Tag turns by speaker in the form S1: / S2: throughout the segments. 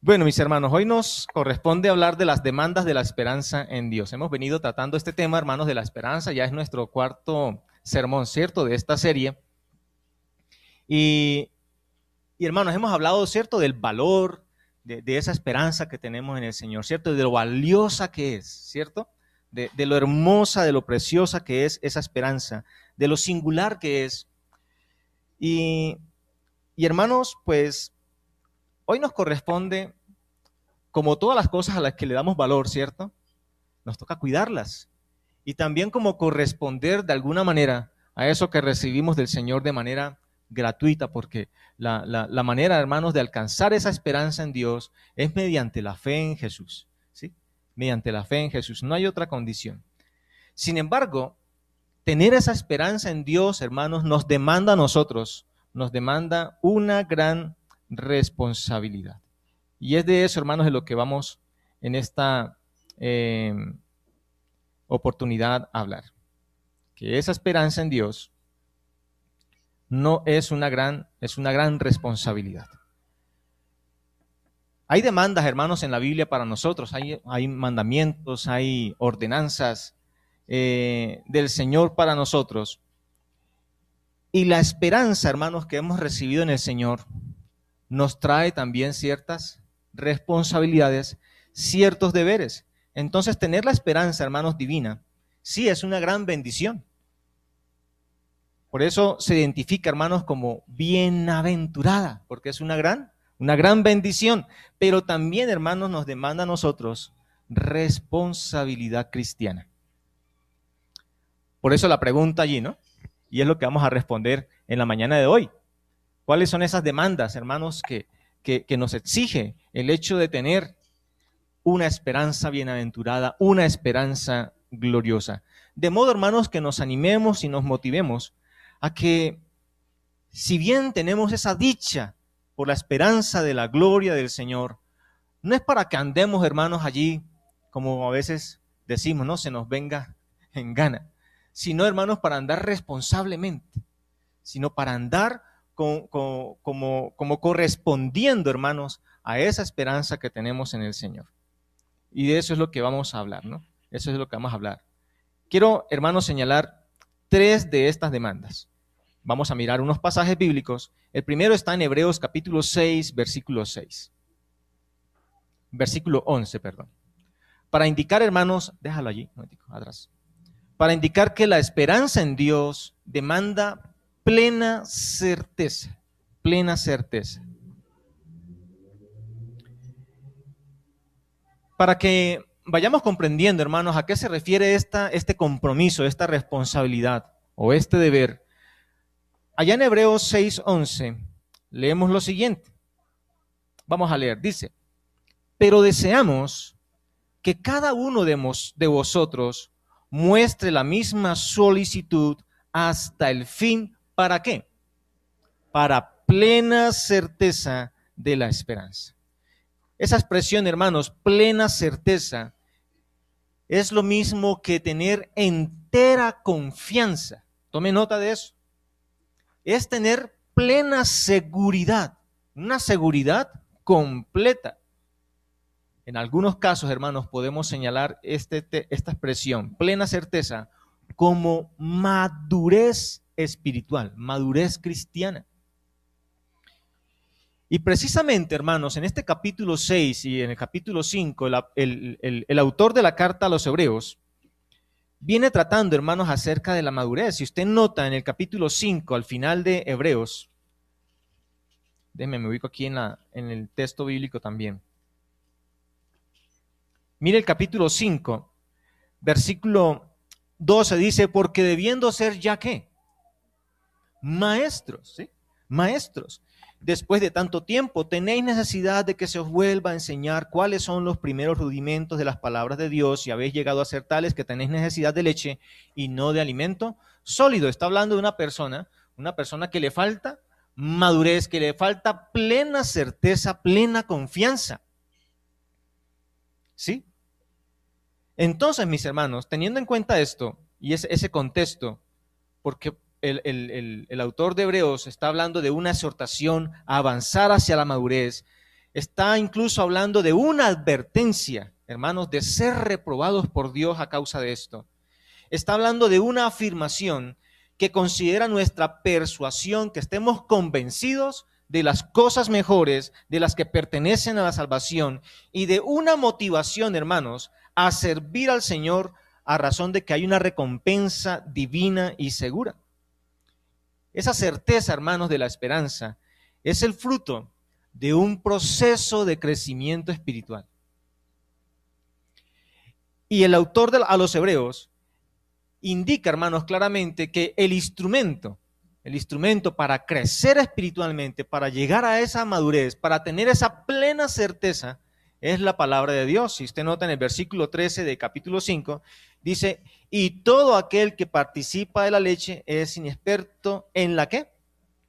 S1: Bueno, mis hermanos, hoy nos corresponde hablar de las demandas de la esperanza en Dios. Hemos venido tratando este tema, hermanos, de la esperanza, ya es nuestro cuarto sermón, ¿cierto?, de esta serie. Y, hermanos, hemos hablado, ¿cierto?, del valor de, esa esperanza que tenemos en el Señor, ¿cierto?, de lo valiosa que es, ¿cierto? De, lo hermosa, de lo preciosa que es esa esperanza, de lo singular que es. Y hermanos, pues Hoy nos corresponde, como todas las cosas a las que le damos valor, ¿cierto? Nos toca cuidarlas. Y también como corresponder de alguna manera a eso que recibimos del Señor de manera gratuita, porque la, manera, hermanos, de alcanzar esa esperanza en Dios es mediante la fe en Jesús, ¿sí? Mediante la fe en Jesús, no hay otra condición. Sin embargo, tener esa esperanza en Dios, hermanos, nos demanda a nosotros, nos demanda una gran responsabilidad. Y es de eso, hermanos, de lo que vamos en esta eh, oportunidad a hablar. Que esa esperanza en Dios no es una gran, es una gran responsabilidad. Hay demandas, hermanos, en la Biblia para nosotros, hay, hay mandamientos, hay ordenanzas eh, del Señor para nosotros. Y la esperanza, hermanos, que hemos recibido en el Señor nos trae también ciertas responsabilidades, ciertos deberes. Entonces, tener la esperanza, hermanos, divina, sí es una gran bendición. Por eso se identifica, hermanos, como bienaventurada, porque es una gran, una gran bendición. Pero también, hermanos, nos demanda a nosotros responsabilidad cristiana. Por eso la pregunta allí, ¿no? Y es lo que vamos a responder en la mañana de hoy. ¿Cuáles son esas demandas, hermanos, que, que, nos exige el hecho de tener una esperanza bienaventurada, una esperanza gloriosa? De modo, hermanos, que nos animemos y nos motivemos a que, si bien tenemos esa dicha por la esperanza de la gloria del Señor, no es para que andemos, hermanos, allí, como a veces decimos, no se nos venga en gana, sino, hermanos, para andar responsablemente, sino para andar como, correspondiendo, hermanos, a esa esperanza que tenemos en el Señor. Y de eso es lo que vamos a hablar, ¿no? Eso es lo que vamos a hablar. Quiero, hermanos, señalar tres de estas demandas. Vamos a mirar unos pasajes bíblicos. El primero está en Hebreos capítulo 6, versículo 6. Versículo 11, perdón. Para indicar, hermanos, déjalo allí, atrás. Para indicar que la esperanza en Dios demanda plena certeza, plena certeza. Para que vayamos comprendiendo, hermanos, a qué se refiere esta, este compromiso, esta responsabilidad o este deber, allá en Hebreos 6:11 leemos lo siguiente. Vamos a leer, dice, pero deseamos que cada uno de, de vosotros muestre la misma solicitud hasta el fin ¿Para qué? Para plena certeza de la esperanza. Esa expresión, hermanos, plena certeza, es lo mismo que tener entera confianza. Tome nota de eso. Es tener plena seguridad, una seguridad completa. En algunos casos, hermanos, podemos señalar este, esta expresión, plena certeza, como madurez espiritual, madurez cristiana. Y precisamente, hermanos, en este capítulo 6 y en el capítulo 5, el, autor de la carta a los hebreos viene tratando, hermanos, acerca de la madurez. Si usted nota en el capítulo 5, al final de Hebreos, déjeme, me ubico aquí en, la, en el texto bíblico también. Mire el capítulo 5, versículo 12 dice, porque debiendo ser ya qué? Maestros, ¿sí? Maestros. Después de tanto tiempo, tenéis necesidad de que se os vuelva a enseñar cuáles son los primeros rudimentos de las palabras de Dios y habéis llegado a ser tales que tenéis necesidad de leche y no de alimento sólido. Está hablando de una persona, una persona que le falta madurez, que le falta plena certeza, plena confianza. ¿Sí? Entonces, mis hermanos, teniendo en cuenta esto y ese, ese contexto, porque el, autor de Hebreos está hablando de una exhortación a avanzar hacia la madurez, está incluso hablando de una advertencia, hermanos, de ser reprobados por Dios a causa de esto. Está hablando de una afirmación que considera nuestra persuasión, que estemos convencidos de las cosas mejores, de las que pertenecen a la salvación, y de una motivación, hermanos, a servir al Señor a razón de que hay una recompensa divina y segura. Esa certeza, hermanos, de la esperanza es el fruto de un proceso de crecimiento espiritual. Y el autor de, a los hebreos indica, hermanos, claramente que el instrumento, el instrumento para crecer espiritualmente, para llegar a esa madurez, para tener esa plena certeza, es la palabra de Dios. Si usted nota en el versículo 13 de capítulo 5, dice, y todo aquel que participa de la leche es inexperto en la qué?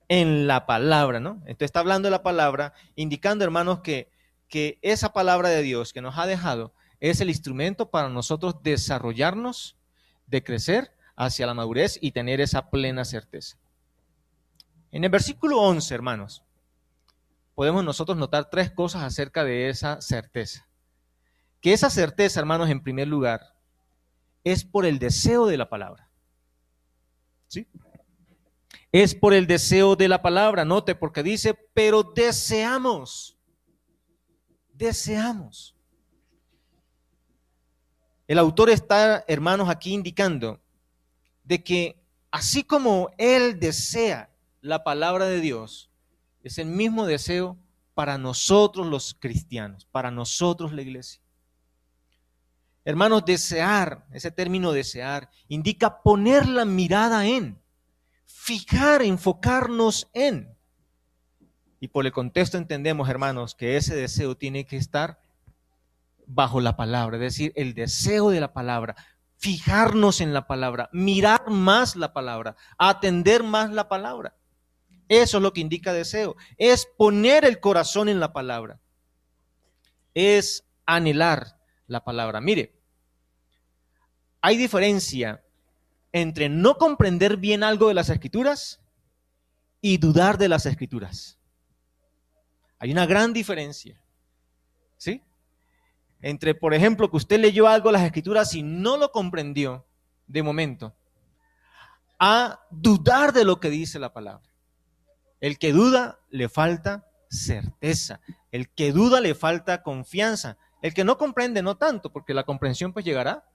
S1: En la palabra, ¿no? Entonces está hablando de la palabra, indicando, hermanos, que, que esa palabra de Dios que nos ha dejado es el instrumento para nosotros desarrollarnos, de crecer hacia la madurez y tener esa plena certeza. En el versículo 11, hermanos, podemos nosotros notar tres cosas acerca de esa certeza. Que esa certeza, hermanos, en primer lugar, es por el deseo de la palabra. ¿Sí? Es por el deseo de la palabra, note, porque dice, pero deseamos, deseamos. El autor está, hermanos, aquí indicando de que así como él desea la palabra de Dios es el mismo deseo para nosotros los cristianos, para nosotros la iglesia. Hermanos, desear, ese término desear, indica poner la mirada en, fijar, enfocarnos en. Y por el contexto entendemos, hermanos, que ese deseo tiene que estar bajo la palabra, es decir, el deseo de la palabra, fijarnos en la palabra, mirar más la palabra, atender más la palabra. Eso es lo que indica deseo. Es poner el corazón en la palabra. Es anhelar la palabra. Mire, hay diferencia entre no comprender bien algo de las escrituras y dudar de las escrituras. Hay una gran diferencia. ¿Sí? Entre, por ejemplo, que usted leyó algo de las escrituras y no lo comprendió de momento, a dudar de lo que dice la palabra. El que duda le falta certeza. El que duda le falta confianza. El que no comprende no tanto, porque la comprensión pues llegará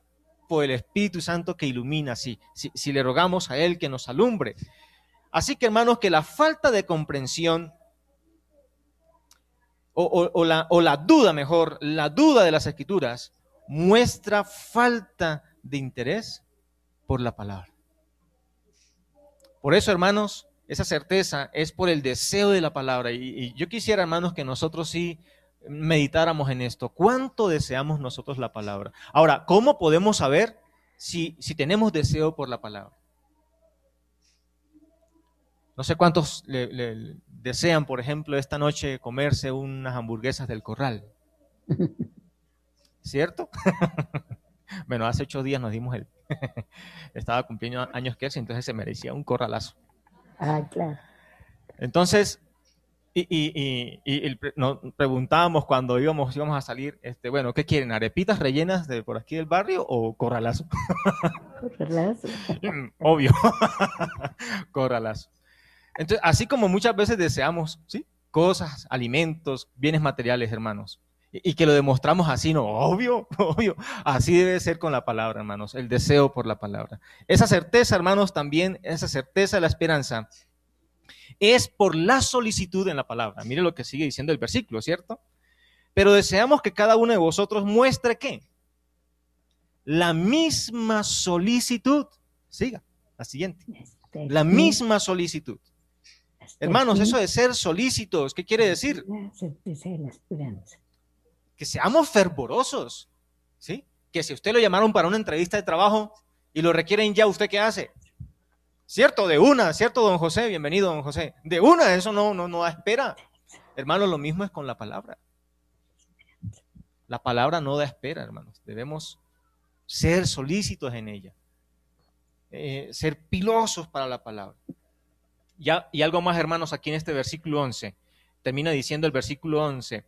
S1: por el Espíritu Santo que ilumina, si, si le rogamos a Él que nos alumbre. Así que hermanos, que la falta de comprensión o, la, o la duda mejor, la duda de las escrituras muestra falta de interés por la palabra. Por eso, hermanos, esa certeza es por el deseo de la palabra. Y, yo quisiera, hermanos, que nosotros sí meditáramos en esto. ¿Cuánto deseamos nosotros la palabra? Ahora, ¿cómo podemos saber si, si tenemos deseo por la palabra? No sé cuántos desean, por ejemplo, esta noche comerse unas hamburguesas del corral. ¿Cierto? bueno, hace ocho días nos dimos el... Estaba cumpliendo años que entonces se merecía un corralazo.
S2: Ah, claro.
S1: Entonces, y, nos preguntábamos cuando íbamos, íbamos a salir, este, bueno, ¿qué quieren? ¿Arepitas rellenas de por aquí del barrio o corralazo?
S2: Corralazo.
S1: Obvio. corralazo. Entonces, así como muchas veces deseamos, ¿sí? Cosas, alimentos, bienes materiales, hermanos. Y, que lo demostramos así, no, obvio, obvio. Así debe ser con la palabra, hermanos, el deseo por la palabra. Esa certeza, hermanos, también, esa certeza de la esperanza, es por la solicitud en la palabra. Mire lo que sigue diciendo el versículo, ¿cierto? Pero deseamos que cada uno de vosotros muestre qué? La misma solicitud. Siga, la siguiente. La misma solicitud. Hermanos, eso de ser solícitos, ¿qué quiere decir? que seamos fervorosos, ¿sí? Que si usted lo llamaron para una entrevista de trabajo y lo requieren ya, ¿usted qué hace? Cierto, de una, cierto, don José, bienvenido, don José. De una, eso no, no, da espera. Hermanos, lo mismo es con la palabra. La palabra no da espera, hermanos. Debemos ser solícitos en ella. Eh, ser pilosos para la palabra. Y algo más, hermanos, aquí en este versículo 11. Termina diciendo el versículo 11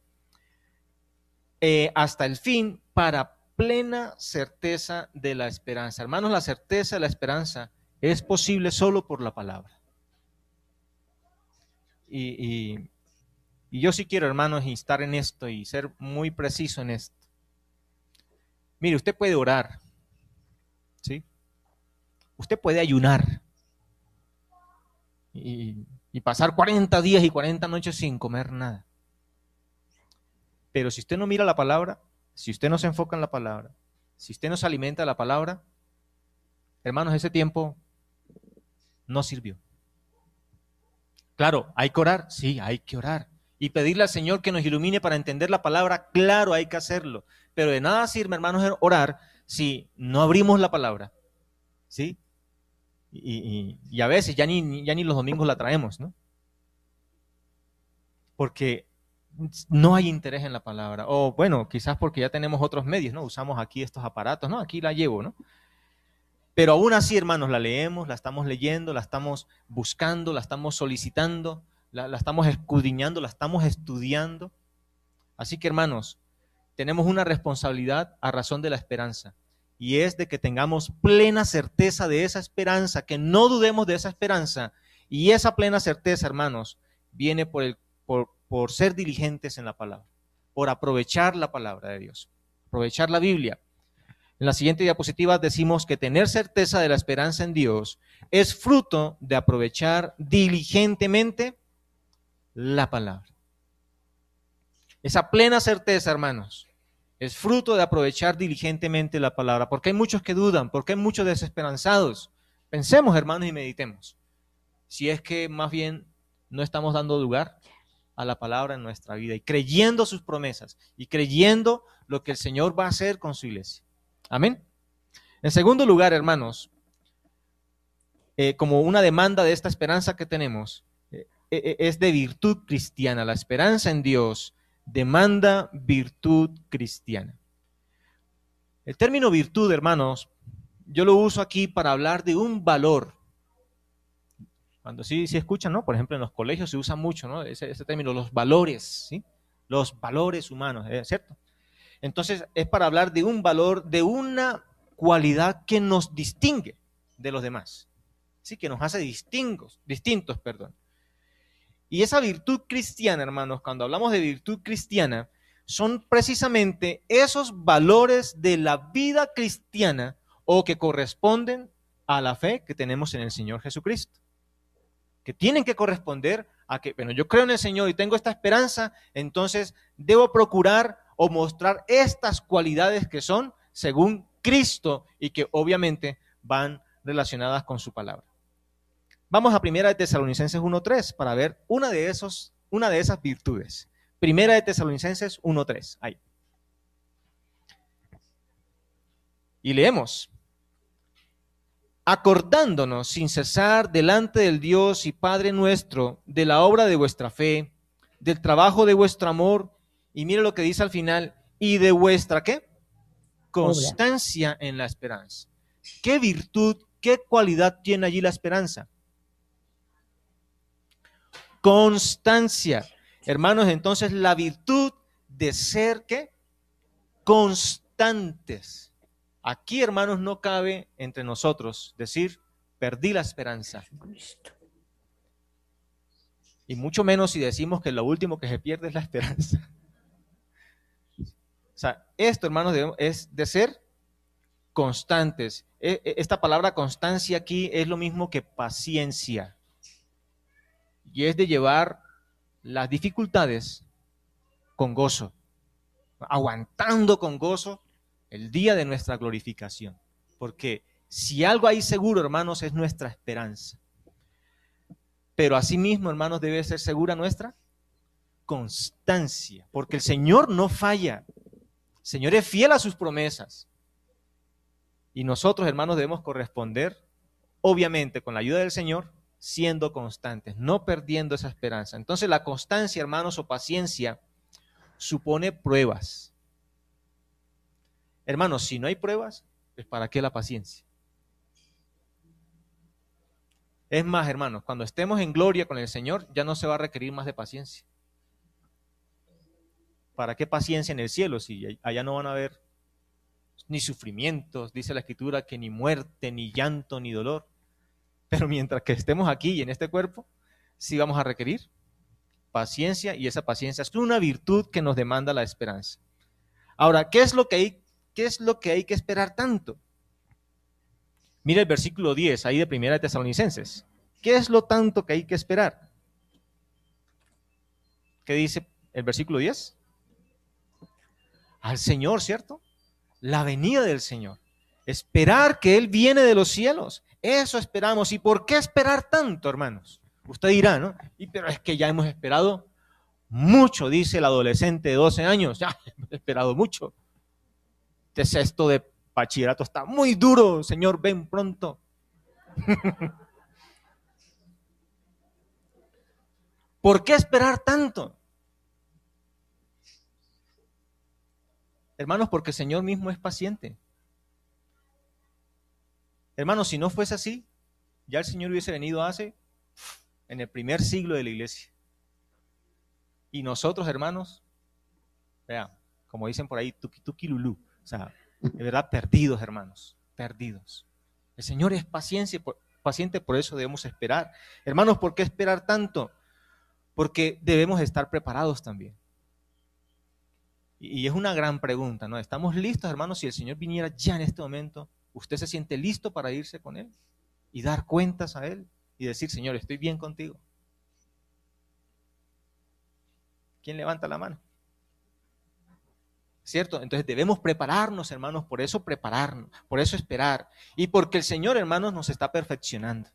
S1: eh, hasta el fin para plena certeza de la esperanza. Hermanos, la certeza de la esperanza es posible solo por la palabra. Y, yo sí quiero, hermanos, instar en esto y ser muy preciso en esto. Mire, usted puede orar, ¿sí? Usted puede ayunar y, y pasar 40 días y 40 noches sin comer nada. Pero si usted no mira la palabra, si usted no se enfoca en la palabra, si usted no se alimenta de la palabra, hermanos, ese tiempo no sirvió. Claro, hay que orar, sí, hay que orar. Y pedirle al Señor que nos ilumine para entender la palabra, claro, hay que hacerlo. Pero de nada sirve, hermanos, orar si no abrimos la palabra. ¿Sí? Y, a veces ya ni, ya ni los domingos la traemos, ¿no? Porque no hay interés en la palabra. O bueno, quizás porque ya tenemos otros medios, ¿no? Usamos aquí estos aparatos, ¿no? Aquí la llevo, ¿no? Pero aún así, hermanos, la leemos, la estamos leyendo, la estamos buscando, la estamos solicitando, la, estamos escudriñando, la estamos estudiando. Así que, hermanos, tenemos una responsabilidad a razón de la esperanza. Y es de que tengamos plena certeza de esa esperanza, que no dudemos de esa esperanza. Y esa plena certeza, hermanos, viene por, ser diligentes en la palabra, por aprovechar la palabra de Dios, aprovechar la Biblia. En la siguiente diapositiva decimos que tener certeza de la esperanza en Dios es fruto de aprovechar diligentemente la palabra. Esa plena certeza, hermanos, es fruto de aprovechar diligentemente la palabra, porque hay muchos que dudan, porque hay muchos desesperanzados. Pensemos, hermanos, y meditemos. Si es que más bien no estamos dando lugar a la palabra en nuestra vida y creyendo sus promesas y creyendo lo que el Señor va a hacer con su iglesia. Amén. En segundo lugar, hermanos, eh, como una demanda de esta esperanza que tenemos, eh, eh, es de virtud cristiana. La esperanza en Dios demanda virtud cristiana. El término virtud, hermanos, yo lo uso aquí para hablar de un valor. Cuando sí, sí escuchan, ¿no? Por ejemplo, en los colegios se usa mucho, ¿no? Ese, ese término, los valores, ¿sí? Los valores humanos, ¿cierto? Entonces es para hablar de un valor, de una cualidad que nos distingue de los demás. Sí, que nos hace distingos, distintos, perdón. Y esa virtud cristiana, hermanos, cuando hablamos de virtud cristiana, son precisamente esos valores de la vida cristiana o que corresponden a la fe que tenemos en el Señor Jesucristo. Que tienen que corresponder a que, bueno, yo creo en el Señor y tengo esta esperanza, entonces debo procurar o mostrar estas cualidades que son según Cristo y que obviamente van relacionadas con su palabra. Vamos a Primera de Tesalonicenses 1.3 para ver una de, esos, una de esas virtudes. Primera de Tesalonicenses 1.3. Ahí. Y leemos. Acordándonos sin cesar delante del Dios y Padre nuestro de la obra de vuestra fe, del trabajo de vuestro amor y mire lo que dice al final, y de vuestra qué? Constancia en la esperanza. ¿Qué virtud, qué cualidad tiene allí la esperanza? Constancia. Hermanos, entonces la virtud de ser qué? Constantes. Aquí, hermanos, no cabe entre nosotros decir, perdí la esperanza. Y mucho menos si decimos que lo último que se pierde es la esperanza. O sea, esto, hermanos, es de ser constantes. E, e, esta palabra constancia aquí es lo mismo que paciencia. Y es de llevar las dificultades con gozo, aguantando con gozo el día de nuestra glorificación. Porque si algo hay seguro, hermanos, es nuestra esperanza. Pero asimismo, hermanos, debe ser segura nuestra constancia, porque el Señor no falla. Señor es fiel a sus promesas. Y nosotros, hermanos, debemos corresponder, obviamente, con la ayuda del Señor, siendo constantes, no perdiendo esa esperanza. Entonces, la constancia, hermanos, o paciencia, supone pruebas. Hermanos, si no hay pruebas, pues ¿para qué la paciencia? Es más, hermanos, cuando estemos en gloria con el Señor, ya no se va a requerir más de paciencia. ¿Para qué paciencia en el cielo si allá no van a haber ni sufrimientos, dice la escritura, que ni muerte, ni llanto, ni dolor? Pero mientras que estemos aquí y en este cuerpo, sí vamos a requerir paciencia y esa paciencia es una virtud que nos demanda la esperanza. Ahora, ¿qué es lo que hay, qué es lo que, hay que esperar tanto? Mira el versículo 10 ahí de Primera de Tesalonicenses. ¿Qué es lo tanto que hay que esperar? ¿Qué dice el versículo 10? Al Señor, ¿cierto? La venida del Señor. Esperar que Él viene de los cielos. Eso esperamos. ¿Y por qué esperar tanto, hermanos? Usted dirá, ¿no? Y, pero es que ya hemos esperado mucho, dice el adolescente de 12 años. Ya hemos esperado mucho. Este sexto de bachillerato está muy duro, Señor, ven pronto. ¿Por qué esperar tanto? Hermanos, porque el Señor mismo es paciente. Hermanos, si no fuese así, ya el Señor hubiese venido hace en el primer siglo de la iglesia. Y nosotros, hermanos, vean, como dicen por ahí, tuki tuki lulú, o sea, de verdad perdidos, hermanos, perdidos. El Señor es paciente, paciente, por eso debemos esperar. Hermanos, ¿por qué esperar tanto? Porque debemos estar preparados también. Y es una gran pregunta, ¿no? ¿Estamos listos, hermanos? Si el Señor viniera ya en este momento, ¿usted se siente listo para irse con Él y dar cuentas a Él? y decir, Señor, estoy bien contigo. ¿Quién levanta la mano? ¿Cierto? Entonces debemos prepararnos, hermanos, por eso prepararnos, por eso esperar. Y porque el Señor, hermanos, nos está perfeccionando.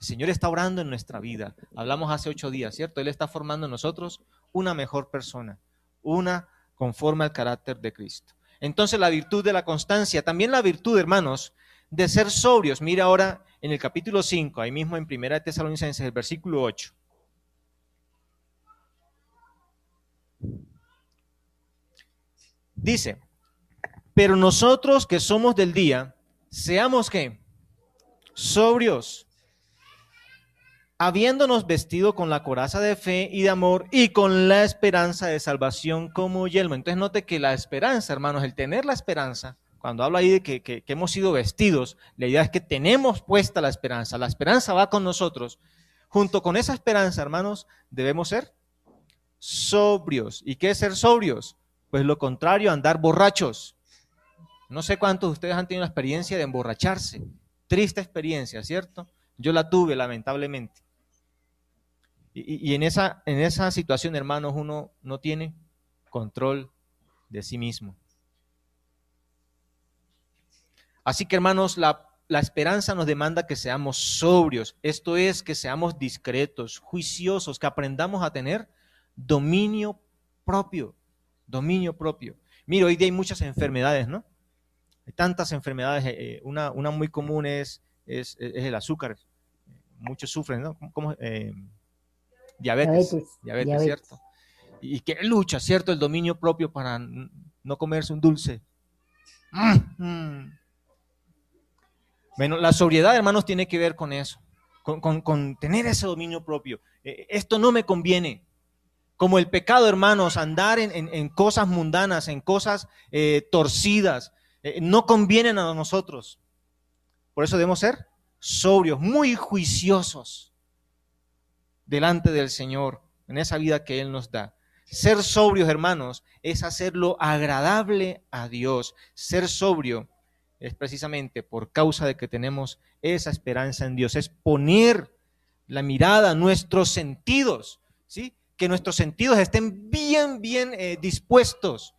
S1: El Señor está orando en nuestra vida. Hablamos hace ocho días, ¿cierto? Él está formando en nosotros una mejor persona, una conforme al carácter de Cristo. Entonces la virtud de la constancia, también la virtud, hermanos, de ser sobrios. Mira ahora en el capítulo 5, ahí mismo en Primera de Tesalonicenses, el versículo 8. Dice, pero nosotros que somos del día, seamos que sobrios, habiéndonos vestido con la coraza de fe y de amor y con la esperanza de salvación como yelmo. Entonces note que la esperanza, hermanos, el tener la esperanza, cuando habla ahí de que, hemos sido vestidos, la idea es que tenemos puesta la esperanza. La esperanza va con nosotros. Junto con esa esperanza, hermanos, debemos ser sobrios. ¿Y qué es ser sobrios? Pues lo contrario, andar borrachos. No sé cuántos de ustedes han tenido la experiencia de emborracharse. Triste experiencia, ¿cierto? Yo la tuve, lamentablemente. Y, en, esa, en esa situación, hermanos, uno no tiene control de sí mismo. Así que hermanos, la, esperanza nos demanda que seamos sobrios, esto es, que seamos discretos, juiciosos, que aprendamos a tener dominio propio, dominio propio. Mira, hoy día hay muchas enfermedades, ¿no? Hay tantas enfermedades, eh, eh, una, una, muy común es, es, el azúcar, muchos sufren, ¿no? ¿Cómo, eh, diabetes, diabetes, ¿cierto? Y que lucha, ¿cierto? El dominio propio para no comerse un dulce. Mm, mm. Bueno, la sobriedad, hermanos, tiene que ver con eso, con, tener ese dominio propio. Eh, esto no me conviene. Como el pecado, hermanos, andar en, cosas mundanas, en cosas eh, torcidas, eh, no convienen a nosotros. Por eso debemos ser sobrios, muy juiciosos delante del Señor, en esa vida que Él nos da. Ser sobrios, hermanos, es hacerlo agradable a Dios. Ser sobrio es precisamente por causa de que tenemos esa esperanza en Dios, es poner la mirada, nuestros sentidos, ¿sí? Que nuestros sentidos estén bien, bien eh, dispuestos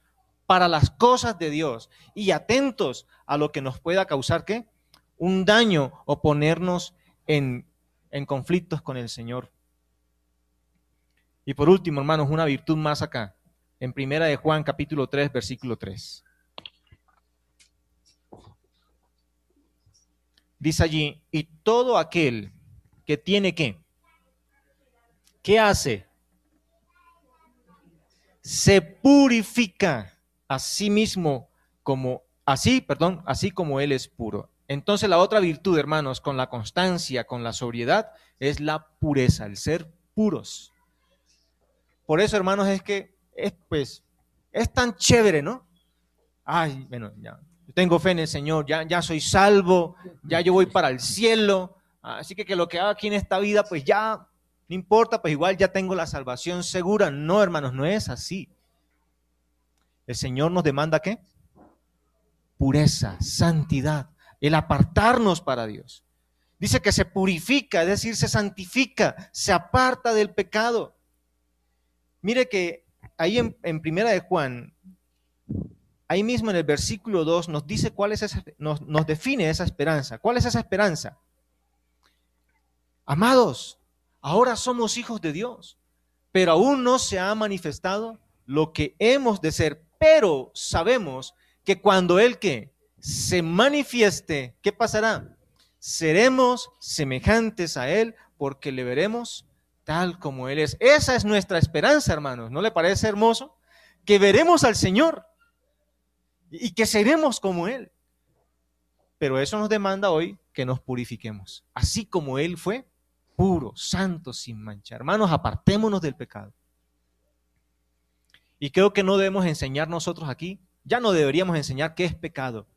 S1: para las cosas de Dios y atentos a lo que nos pueda causar, ¿qué? Un daño o ponernos en, en conflictos con el Señor. Y por último, hermanos, una virtud más acá, en Primera de Juan capítulo 3, versículo 3. dice allí, y todo aquel que tiene que, ¿qué hace? Se purifica a sí mismo como, así, perdón, así como Él es puro. Entonces la otra virtud, hermanos, con la constancia, con la sobriedad, es la pureza, el ser puros. Por eso, hermanos, es que es, pues, es tan chévere, ¿no? Ay, bueno, ya, tengo fe en el Señor, ya, ya soy salvo, ya yo voy para el cielo, así que que lo que haga aquí en esta vida, pues ya, no importa, pues igual ya tengo la salvación segura. No, hermanos, no es así. El Señor nos demanda qué? Pureza, santidad, el apartarnos para Dios. Dice que se purifica, es decir, se santifica, se aparta del pecado. Mire que ahí en, Primera de Juan, ahí mismo en el versículo 2 nos dice cuál es esa, nos, nos define esa esperanza. ¿Cuál es esa esperanza? Amados, ahora somos hijos de Dios, pero aún no se ha manifestado lo que hemos de ser, pero sabemos que cuando Él que se manifieste, ¿qué pasará? Seremos semejantes a Él porque le veremos tal como Él es. Esa es nuestra esperanza, hermanos. ¿No le parece hermoso? Que veremos al Señor y que seremos como Él. Pero eso nos demanda hoy que nos purifiquemos, así como Él fue puro, santo, sin mancha. Hermanos, apartémonos del pecado. Y creo que no debemos enseñar nosotros aquí, ya no deberíamos enseñar qué es pecado.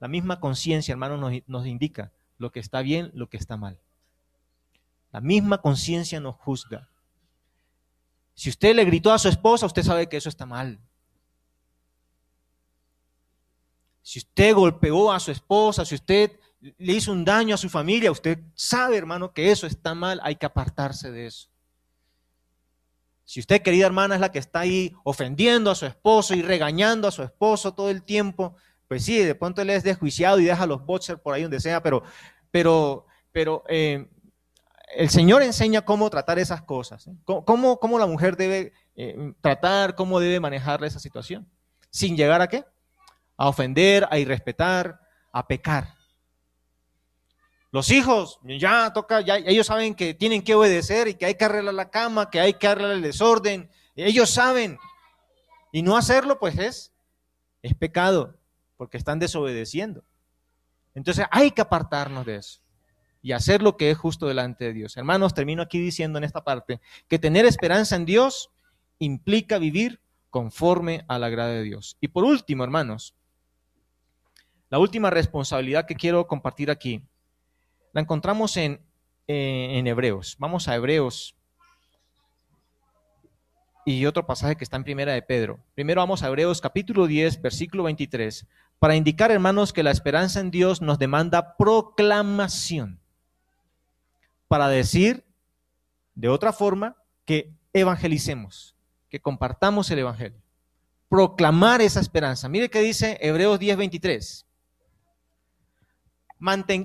S1: La misma conciencia, hermanos, nos, nos indica lo que está bien, lo que está mal. La misma conciencia nos juzga. Si usted le gritó a su esposa, usted sabe que eso está mal. Si usted golpeó a su esposa, si usted le hizo un daño a su familia, usted sabe, hermano, que eso está mal, hay que apartarse de eso. Si usted, querida hermana, es la que está ahí ofendiendo a su esposo y regañando a su esposo todo el tiempo, pues sí, de pronto él es desjuiciado y deja los boxers por ahí donde sea, pero, pero, pero eh, el Señor enseña cómo tratar esas cosas, ¿eh? ¿Cómo, cómo, la mujer debe eh, tratar, cómo debe manejar esa situación, sin llegar a qué? A ofender, a irrespetar, a pecar. Los hijos, ya toca, ya ellos saben que tienen que obedecer y que hay que arreglar la cama, que hay que arreglar el desorden. Ellos saben. Y no hacerlo, pues es, es pecado, porque están desobedeciendo. Entonces hay que apartarnos de eso y hacer lo que es justo delante de Dios. Hermanos, termino aquí diciendo en esta parte que tener esperanza en Dios implica vivir conforme a la grada de Dios. Y por último, hermanos, la última responsabilidad que quiero compartir aquí la encontramos en, eh, en Hebreos. Vamos a Hebreos y otro pasaje que está en Primera de Pedro. Primero vamos a Hebreos capítulo 10, versículo 23, para indicar, hermanos, que la esperanza en Dios nos demanda proclamación. Para decir, de otra forma, que evangelicemos, que compartamos el Evangelio. Proclamar esa esperanza. Mire qué dice Hebreos 10, 23.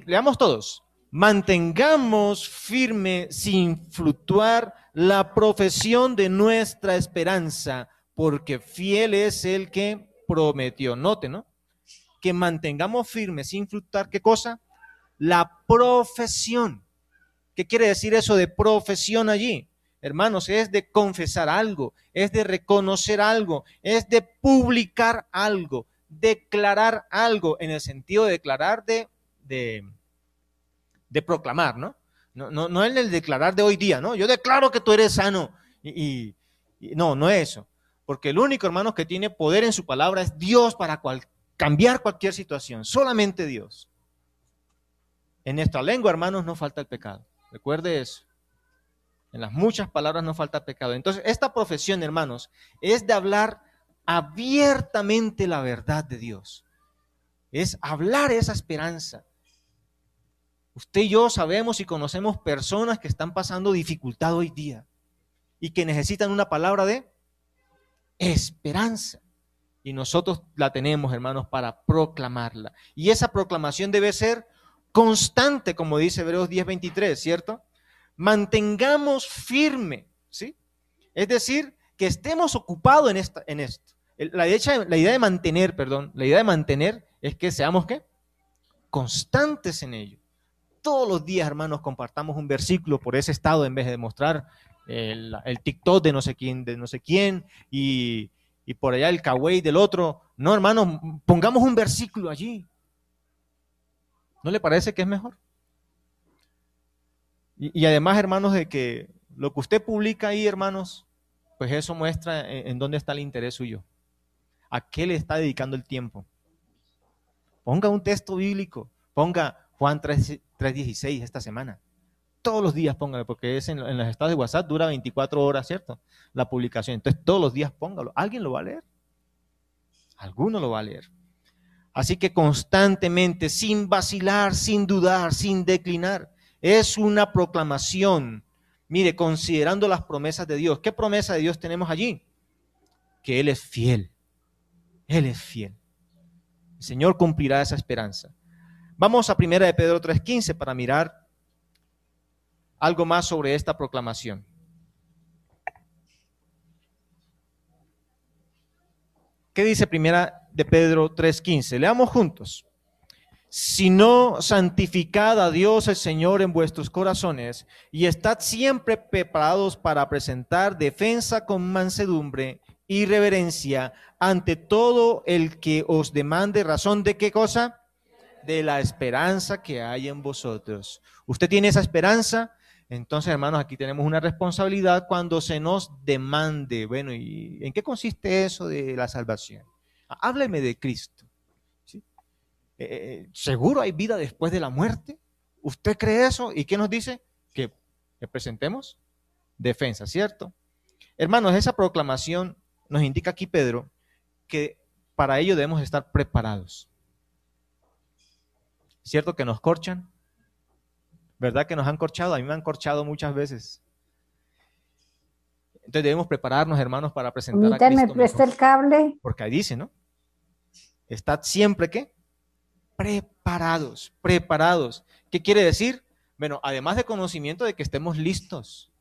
S1: leamos todos mantengamos firme sin fluctuar la profesión de nuestra esperanza, porque fiel es el que prometió. Note, ¿no? Que mantengamos firme sin fluctuar, ¿qué cosa? La profesión. ¿Qué quiere decir eso de profesión allí? Hermanos, es de confesar algo, es de reconocer algo, es de publicar algo, declarar algo, en el sentido de declarar de, de de proclamar, ¿no? No, no, en el declarar de hoy día, ¿no? Yo declaro que tú eres sano. Y, no, no es eso. Porque el único, hermano, que tiene poder en su palabra es Dios para cambiar cualquier situación. Solamente Dios. En nuestra lengua, hermanos, no falta el pecado. Recuerde eso. En las muchas palabras no falta pecado. Entonces, esta profesión, hermanos, es de hablar abiertamente la verdad de Dios. Es hablar esa esperanza. Usted y yo sabemos y conocemos personas que están pasando dificultad hoy día y que necesitan una palabra de esperanza. Y nosotros la tenemos, hermanos, para proclamarla. Y esa proclamación debe ser constante, como dice Hebreos 10:23, ¿cierto? Mantengamos firme, ¿sí? Es decir, que estemos ocupados en, esta, en esto. La idea, la idea de mantener, perdón, la idea de mantener es que seamos, ¿qué? Constantes en ello todos los días, hermanos, compartamos un versículo por ese estado en vez de mostrar el, TikTok de no sé quién, de no sé quién, y, por allá el kawaii del otro. No, hermanos, pongamos un versículo allí. ¿No le parece que es mejor? Y, además, hermanos, de que lo que usted publica ahí, hermanos, pues eso muestra en, dónde está el interés suyo. ¿A qué le está dedicando el tiempo? Ponga un texto bíblico, ponga Juan 3.16 esta semana. Todos los días póngalo, porque es en, en, los estados de WhatsApp, dura 24 horas, ¿cierto? La publicación. Entonces todos los días póngalo. ¿Alguien lo va a leer? Alguno lo va a leer. Así que constantemente, sin vacilar, sin dudar, sin declinar, es una proclamación. Mire, considerando las promesas de Dios. ¿Qué promesa de Dios tenemos allí? Que Él es fiel. Él es fiel. El Señor cumplirá esa esperanza. Vamos a 1 de Pedro 3.15 para mirar algo más sobre esta proclamación. ¿Qué dice primera de Pedro 3.15? Leamos juntos. Sino santificad a Dios el Señor en vuestros corazones y estad siempre preparados para presentar defensa con mansedumbre y reverencia ante todo el que os demande razón de qué cosa? De la esperanza que hay en vosotros. ¿Usted tiene esa esperanza? Entonces, hermanos, aquí tenemos una responsabilidad cuando se nos demande. Bueno, ¿y en qué consiste eso de la salvación? Hábleme de Cristo. ¿sí? Eh, eh, ¿Seguro hay vida después de la muerte? ¿Usted cree eso? ¿Y qué nos dice? Que, que presentemos defensa, ¿cierto? Hermanos, esa proclamación nos indica aquí Pedro que para ello debemos estar preparados. ¿Cierto que nos corchan? ¿Verdad que nos han corchado? A mí me han corchado muchas veces. Entonces debemos prepararnos, hermanos, para presentar a Cristo.
S2: me presta el cable.
S1: Porque ahí dice, ¿no? Estad siempre, ¿qué? Preparados, preparados. ¿Qué quiere decir? Bueno, además de conocimiento de que estemos listos.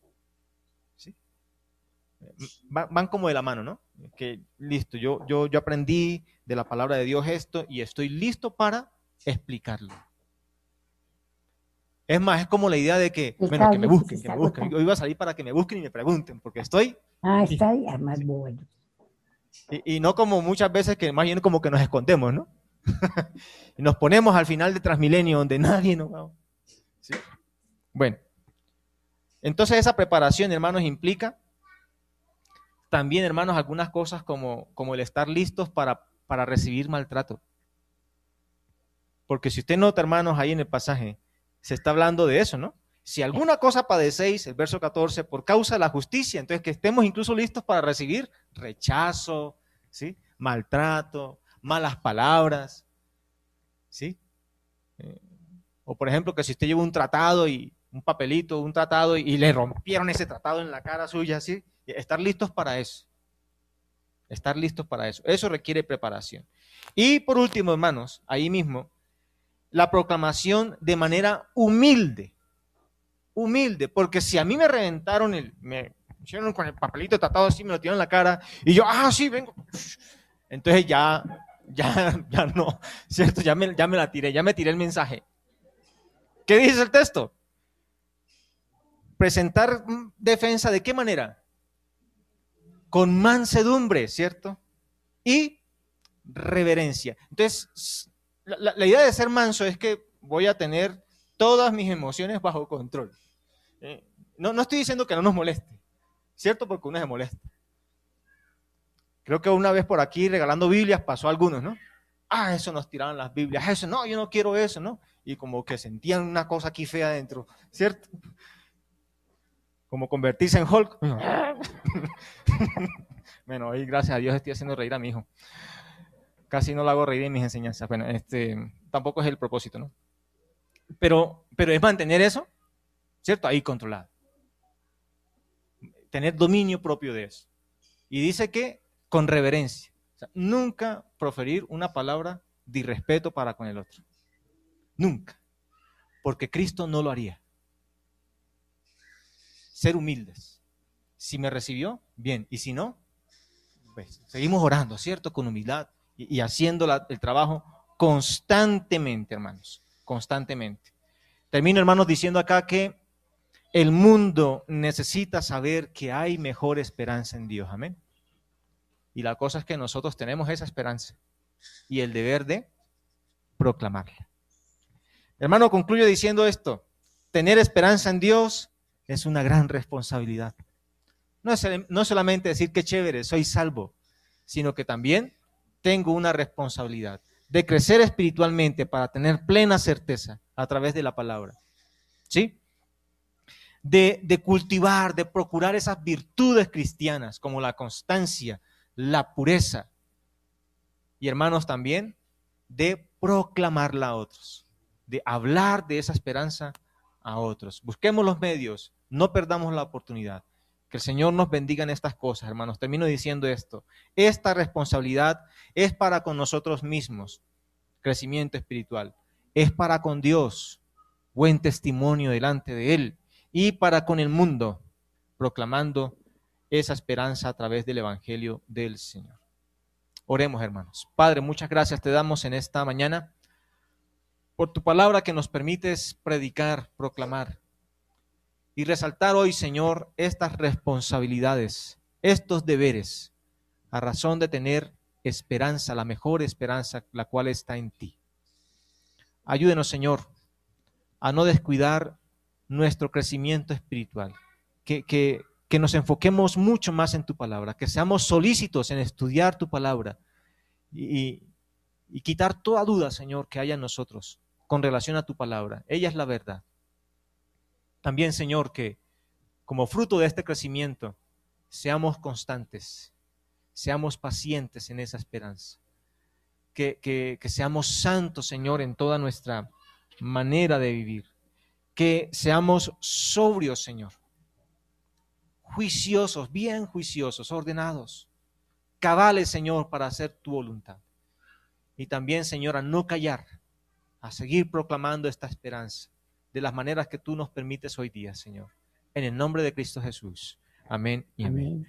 S1: Van, como de la mano, ¿no? Que listo, yo, yo, yo aprendí de la palabra de Dios esto y estoy listo para explicarlo. Es más, es como la idea de que, bueno, que me busquen, que me busquen. Yo iba a salir para que me busquen y me pregunten, porque estoy...
S2: Ah, está ahí, más bueno.
S1: Y, no como muchas veces que más bien como que nos escondemos, ¿no? y nos ponemos al final de Transmilenio donde nadie nos va. Bueno, entonces esa preparación, hermanos, implica también, hermanos, algunas cosas como, como el estar listos para, para recibir maltrato. Porque si usted nota, hermanos, ahí en el pasaje, se está hablando de eso, ¿no? Si alguna cosa padecéis, el verso 14, por causa de la justicia, entonces que estemos incluso listos para recibir rechazo, ¿sí? Maltrato, malas palabras, ¿sí? Eh, o por ejemplo, que si usted lleva un tratado y un papelito, un tratado y, y le rompieron ese tratado en la cara suya, ¿sí? Estar listos para eso. Estar listos para eso. Eso requiere preparación. Y por último, hermanos, ahí mismo, la proclamación de manera humilde. Humilde, porque si a mí me reventaron el, me hicieron con el papelito tratado así, me lo tiraron en la cara, y yo, ah, sí, vengo. Entonces ya, ya, ya no, ¿cierto? Ya me, ya me la tiré, ya me tiré el mensaje. ¿Qué dice el texto? Presentar defensa de qué manera? con mansedumbre, ¿cierto? Y reverencia. Entonces, la, idea de ser manso es que voy a tener todas mis emociones bajo control. Eh, no, no estoy diciendo que no nos moleste, ¿cierto? Porque uno se molesta. Creo que una vez por aquí regalando Biblias pasó a algunos, ¿no? Ah, eso nos tiraban las Biblias, eso, no, yo no quiero eso, ¿no? Y como que sentían una cosa aquí fea adentro, ¿cierto? como convertirse en Hulk. bueno, hoy gracias a Dios estoy haciendo reír a mi hijo. Casi no lo hago reír en mis enseñanzas. Bueno, este, tampoco es el propósito, ¿no? Pero, pero es mantener eso, ¿cierto? Ahí controlado. Tener dominio propio de eso. Y dice que con reverencia. nunca proferir una palabra de irrespeto para con el otro. Nunca. Porque Cristo no lo haría ser humildes. Si me recibió, bien. Y si no, pues seguimos orando, ¿cierto? Con humildad y, haciendo el trabajo constantemente, hermanos. Constantemente. Termino, hermanos, diciendo acá que el mundo necesita saber que hay mejor esperanza en Dios. Amén. Y la cosa es que nosotros tenemos esa esperanza y el deber de proclamarla. Hermano, concluyo diciendo esto. Tener esperanza en Dios es una gran responsabilidad. No es, no solamente decir que chévere, soy salvo, sino que también tengo una responsabilidad de crecer espiritualmente para tener plena certeza a través de la palabra. ¿Sí? De, cultivar, de procurar esas virtudes cristianas como la constancia, la pureza. Y hermanos también, de proclamarla a otros, de hablar de esa esperanza a otros. Busquemos los medios, no perdamos la oportunidad. Que el Señor nos bendiga en estas cosas, hermanos. Termino diciendo esto. Esta responsabilidad es para con nosotros mismos, crecimiento espiritual. Es para con Dios, buen testimonio delante de Él. Y para con el mundo, proclamando esa esperanza a través del Evangelio del Señor. Oremos, hermanos. Padre, muchas gracias te damos en esta mañana por tu palabra que nos permites predicar, proclamar y resaltar hoy, Señor, estas responsabilidades, estos deberes, a razón de tener esperanza, la mejor esperanza, la cual está en ti. Ayúdenos, Señor, a no descuidar nuestro crecimiento espiritual, que, que, que nos enfoquemos mucho más en tu palabra, que seamos solícitos en estudiar tu palabra y, y quitar toda duda, Señor, que haya en nosotros con relación a tu palabra. Ella es la verdad. También, Señor, que como fruto de este crecimiento seamos constantes, seamos pacientes en esa esperanza. Que, que, que, seamos santos, Señor, en toda nuestra manera de vivir. Que seamos sobrios, Señor. Juiciosos, bien juiciosos, ordenados. Cabales, Señor, para hacer tu voluntad. Y también, Señor, a no callar, a seguir proclamando esta esperanza de las maneras que tú nos permites hoy día, Señor. En el nombre de Cristo Jesús. Amén y amén. amén.